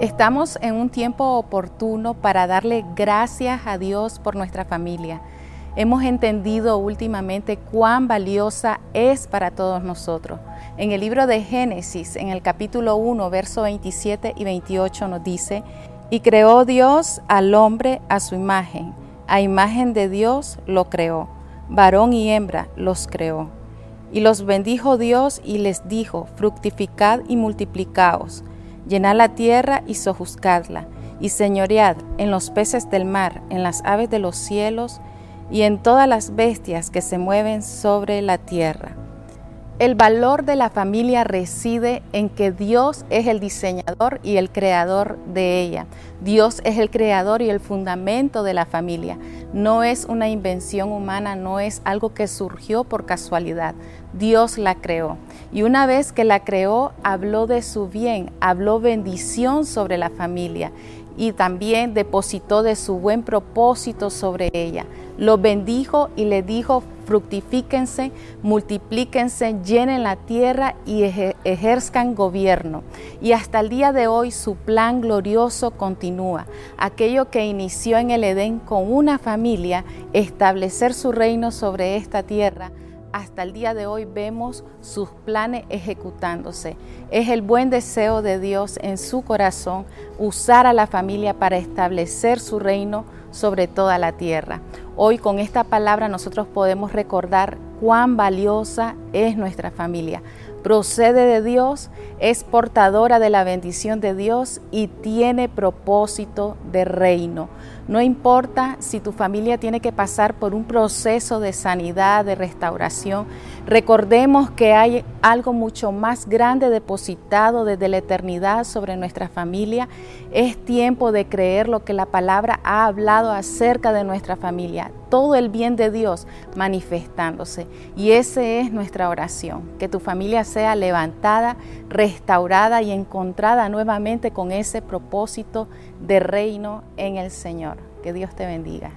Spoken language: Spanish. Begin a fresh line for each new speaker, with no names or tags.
Estamos en un tiempo oportuno para darle gracias a Dios por nuestra familia. Hemos entendido últimamente cuán valiosa es para todos nosotros. En el libro de Génesis, en el capítulo 1, verso 27 y 28 nos dice, y creó Dios al hombre a su imagen, a imagen de Dios lo creó, varón y hembra los creó. Y los bendijo Dios y les dijo, fructificad y multiplicaos llenad la tierra y sojuzgadla, y señoread en los peces del mar, en las aves de los cielos, y en todas las bestias que se mueven sobre la tierra. El valor de la familia reside en que Dios es el diseñador y el creador de ella. Dios es el creador y el fundamento de la familia. No es una invención humana, no es algo que surgió por casualidad. Dios la creó. Y una vez que la creó, habló de su bien, habló bendición sobre la familia y también depositó de su buen propósito sobre ella. Lo bendijo y le dijo, fructifíquense, multiplíquense, llenen la tierra y ejerzcan gobierno. Y hasta el día de hoy su plan glorioso continúa. Aquello que inició en el Edén con una familia, establecer su reino sobre esta tierra hasta el día de hoy vemos sus planes ejecutándose. Es el buen deseo de Dios en su corazón usar a la familia para establecer su reino sobre toda la tierra. Hoy con esta palabra nosotros podemos recordar cuán valiosa es nuestra familia. Procede de Dios, es portadora de la bendición de Dios y tiene propósito de reino. No importa si tu familia tiene que pasar por un proceso de sanidad, de restauración, recordemos que hay algo mucho más grande depositado desde la eternidad sobre nuestra familia. Es tiempo de creer lo que la palabra ha hablado acerca de nuestra familia, todo el bien de Dios manifestándose. Y esa es nuestra oración, que tu familia sea levantada, restaurada y encontrada nuevamente con ese propósito de reino en el Señor. Que Dios te bendiga.